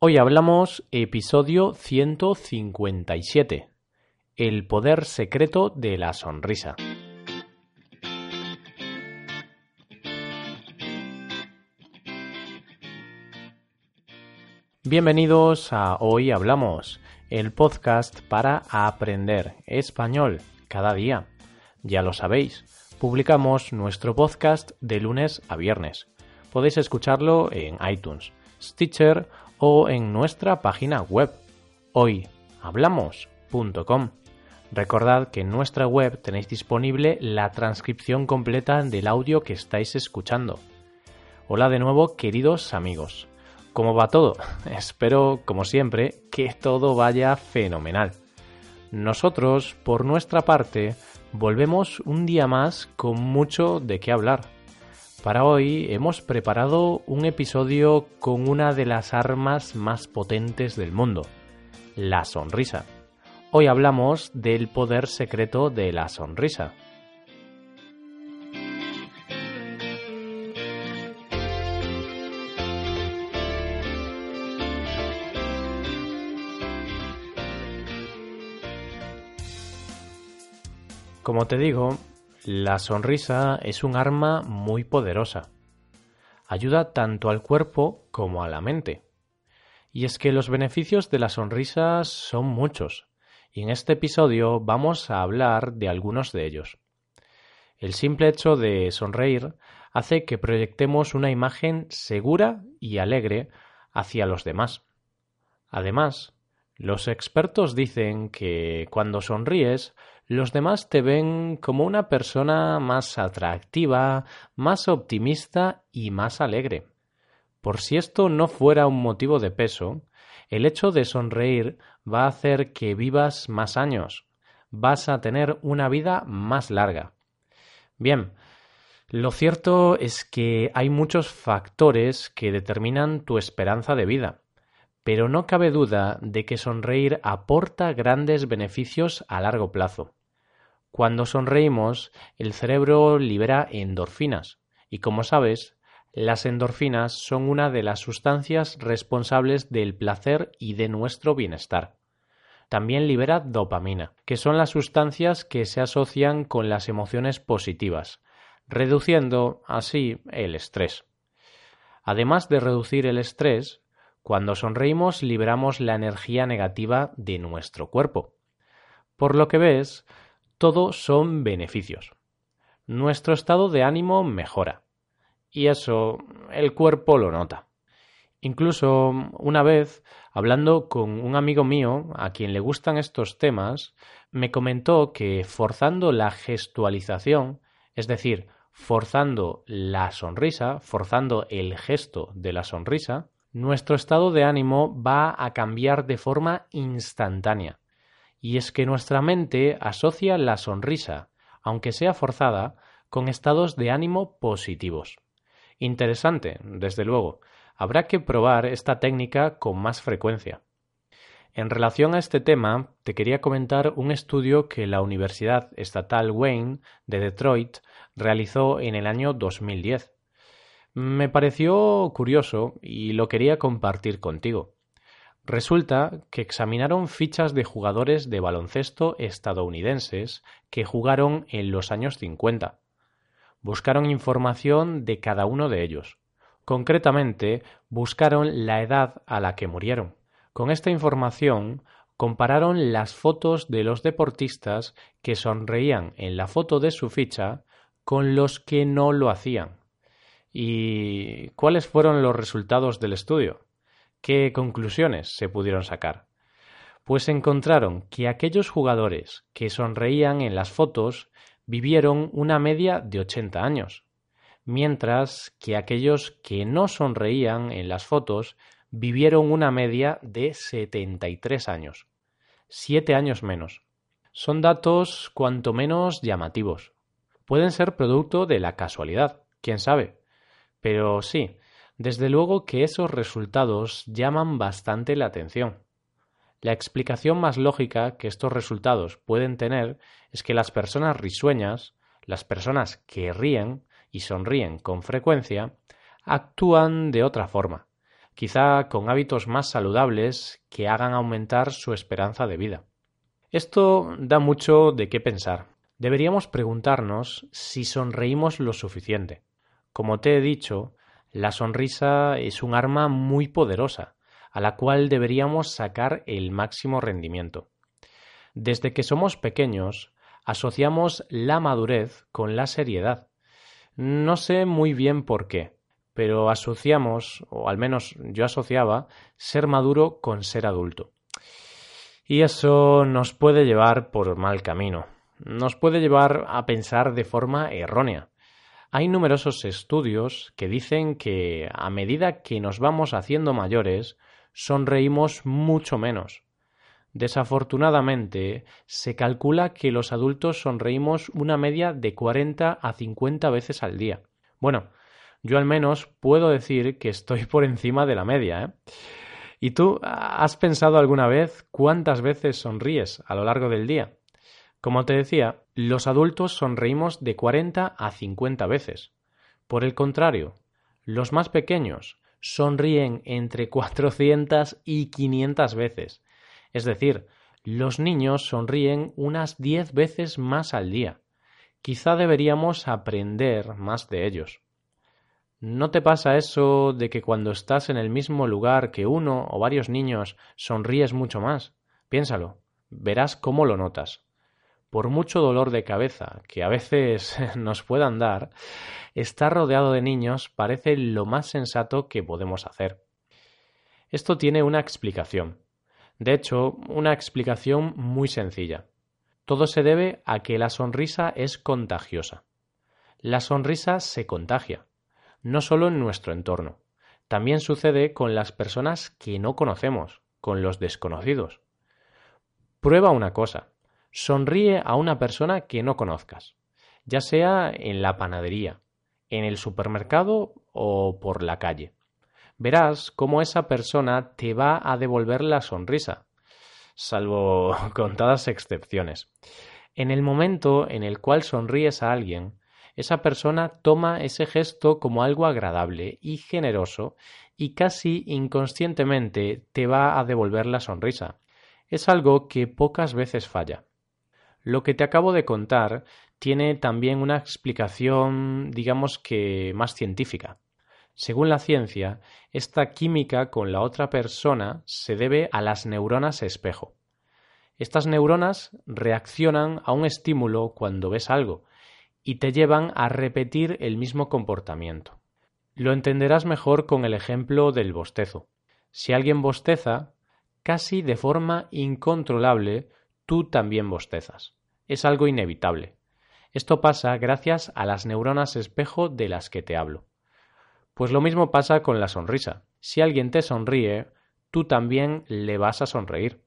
Hoy hablamos episodio 157. El poder secreto de la sonrisa. Bienvenidos a Hoy Hablamos, el podcast para aprender español cada día. Ya lo sabéis, publicamos nuestro podcast de lunes a viernes. Podéis escucharlo en iTunes, Stitcher o en nuestra página web hoyhablamos.com. Recordad que en nuestra web tenéis disponible la transcripción completa del audio que estáis escuchando. Hola de nuevo, queridos amigos. ¿Cómo va todo? Espero, como siempre, que todo vaya fenomenal. Nosotros, por nuestra parte, volvemos un día más con mucho de qué hablar. Para hoy hemos preparado un episodio con una de las armas más potentes del mundo, la sonrisa. Hoy hablamos del poder secreto de la sonrisa. Como te digo, la sonrisa es un arma muy poderosa. Ayuda tanto al cuerpo como a la mente. Y es que los beneficios de la sonrisa son muchos, y en este episodio vamos a hablar de algunos de ellos. El simple hecho de sonreír hace que proyectemos una imagen segura y alegre hacia los demás. Además, los expertos dicen que cuando sonríes los demás te ven como una persona más atractiva, más optimista y más alegre. Por si esto no fuera un motivo de peso, el hecho de sonreír va a hacer que vivas más años, vas a tener una vida más larga. Bien, lo cierto es que hay muchos factores que determinan tu esperanza de vida, pero no cabe duda de que sonreír aporta grandes beneficios a largo plazo. Cuando sonreímos, el cerebro libera endorfinas y como sabes, las endorfinas son una de las sustancias responsables del placer y de nuestro bienestar. También libera dopamina, que son las sustancias que se asocian con las emociones positivas, reduciendo así el estrés. Además de reducir el estrés, cuando sonreímos liberamos la energía negativa de nuestro cuerpo. Por lo que ves, todo son beneficios. Nuestro estado de ánimo mejora. Y eso el cuerpo lo nota. Incluso una vez, hablando con un amigo mío a quien le gustan estos temas, me comentó que forzando la gestualización, es decir, forzando la sonrisa, forzando el gesto de la sonrisa, nuestro estado de ánimo va a cambiar de forma instantánea y es que nuestra mente asocia la sonrisa, aunque sea forzada, con estados de ánimo positivos. Interesante, desde luego. Habrá que probar esta técnica con más frecuencia. En relación a este tema, te quería comentar un estudio que la Universidad Estatal Wayne de Detroit realizó en el año 2010. Me pareció curioso y lo quería compartir contigo. Resulta que examinaron fichas de jugadores de baloncesto estadounidenses que jugaron en los años 50. Buscaron información de cada uno de ellos. Concretamente, buscaron la edad a la que murieron. Con esta información, compararon las fotos de los deportistas que sonreían en la foto de su ficha con los que no lo hacían. ¿Y cuáles fueron los resultados del estudio? ¿Qué conclusiones se pudieron sacar? Pues encontraron que aquellos jugadores que sonreían en las fotos vivieron una media de 80 años, mientras que aquellos que no sonreían en las fotos vivieron una media de 73 años, siete años menos. Son datos cuanto menos llamativos. Pueden ser producto de la casualidad, quién sabe. Pero sí, desde luego que esos resultados llaman bastante la atención. La explicación más lógica que estos resultados pueden tener es que las personas risueñas, las personas que ríen y sonríen con frecuencia, actúan de otra forma, quizá con hábitos más saludables que hagan aumentar su esperanza de vida. Esto da mucho de qué pensar. Deberíamos preguntarnos si sonreímos lo suficiente. Como te he dicho, la sonrisa es un arma muy poderosa, a la cual deberíamos sacar el máximo rendimiento. Desde que somos pequeños, asociamos la madurez con la seriedad. No sé muy bien por qué, pero asociamos, o al menos yo asociaba, ser maduro con ser adulto. Y eso nos puede llevar por mal camino. Nos puede llevar a pensar de forma errónea. Hay numerosos estudios que dicen que a medida que nos vamos haciendo mayores, sonreímos mucho menos. Desafortunadamente, se calcula que los adultos sonreímos una media de 40 a 50 veces al día. Bueno, yo al menos puedo decir que estoy por encima de la media. ¿eh? ¿Y tú has pensado alguna vez cuántas veces sonríes a lo largo del día? Como te decía, los adultos sonreímos de 40 a 50 veces. Por el contrario, los más pequeños sonríen entre 400 y 500 veces. Es decir, los niños sonríen unas 10 veces más al día. Quizá deberíamos aprender más de ellos. ¿No te pasa eso de que cuando estás en el mismo lugar que uno o varios niños sonríes mucho más? Piénsalo, verás cómo lo notas por mucho dolor de cabeza que a veces nos puedan dar, estar rodeado de niños parece lo más sensato que podemos hacer. Esto tiene una explicación. De hecho, una explicación muy sencilla. Todo se debe a que la sonrisa es contagiosa. La sonrisa se contagia, no solo en nuestro entorno, también sucede con las personas que no conocemos, con los desconocidos. Prueba una cosa. Sonríe a una persona que no conozcas, ya sea en la panadería, en el supermercado o por la calle. Verás cómo esa persona te va a devolver la sonrisa, salvo contadas excepciones. En el momento en el cual sonríes a alguien, esa persona toma ese gesto como algo agradable y generoso y casi inconscientemente te va a devolver la sonrisa. Es algo que pocas veces falla. Lo que te acabo de contar tiene también una explicación, digamos que más científica. Según la ciencia, esta química con la otra persona se debe a las neuronas espejo. Estas neuronas reaccionan a un estímulo cuando ves algo y te llevan a repetir el mismo comportamiento. Lo entenderás mejor con el ejemplo del bostezo. Si alguien bosteza, casi de forma incontrolable, tú también bostezas es algo inevitable. Esto pasa gracias a las neuronas espejo de las que te hablo. Pues lo mismo pasa con la sonrisa. Si alguien te sonríe, tú también le vas a sonreír.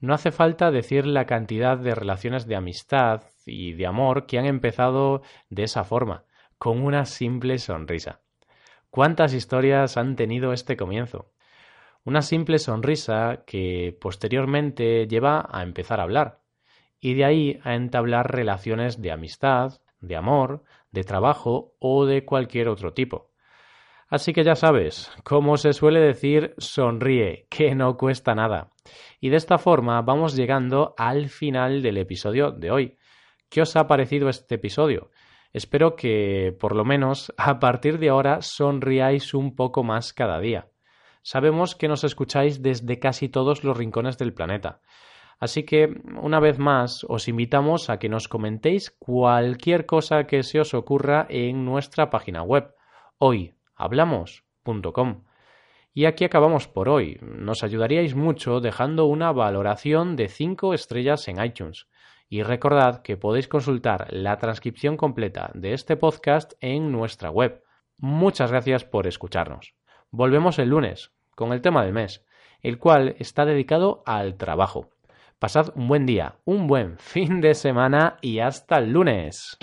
No hace falta decir la cantidad de relaciones de amistad y de amor que han empezado de esa forma, con una simple sonrisa. ¿Cuántas historias han tenido este comienzo? Una simple sonrisa que posteriormente lleva a empezar a hablar, y de ahí a entablar relaciones de amistad, de amor, de trabajo o de cualquier otro tipo. Así que ya sabes, como se suele decir, sonríe, que no cuesta nada. Y de esta forma vamos llegando al final del episodio de hoy. ¿Qué os ha parecido este episodio? Espero que, por lo menos, a partir de ahora sonriáis un poco más cada día. Sabemos que nos escucháis desde casi todos los rincones del planeta. Así que, una vez más, os invitamos a que nos comentéis cualquier cosa que se os ocurra en nuestra página web, hoyhablamos.com. Y aquí acabamos por hoy. Nos ayudaríais mucho dejando una valoración de 5 estrellas en iTunes. Y recordad que podéis consultar la transcripción completa de este podcast en nuestra web. Muchas gracias por escucharnos. Volvemos el lunes con el tema del mes, el cual está dedicado al trabajo. Pasad un buen día, un buen fin de semana y hasta el lunes.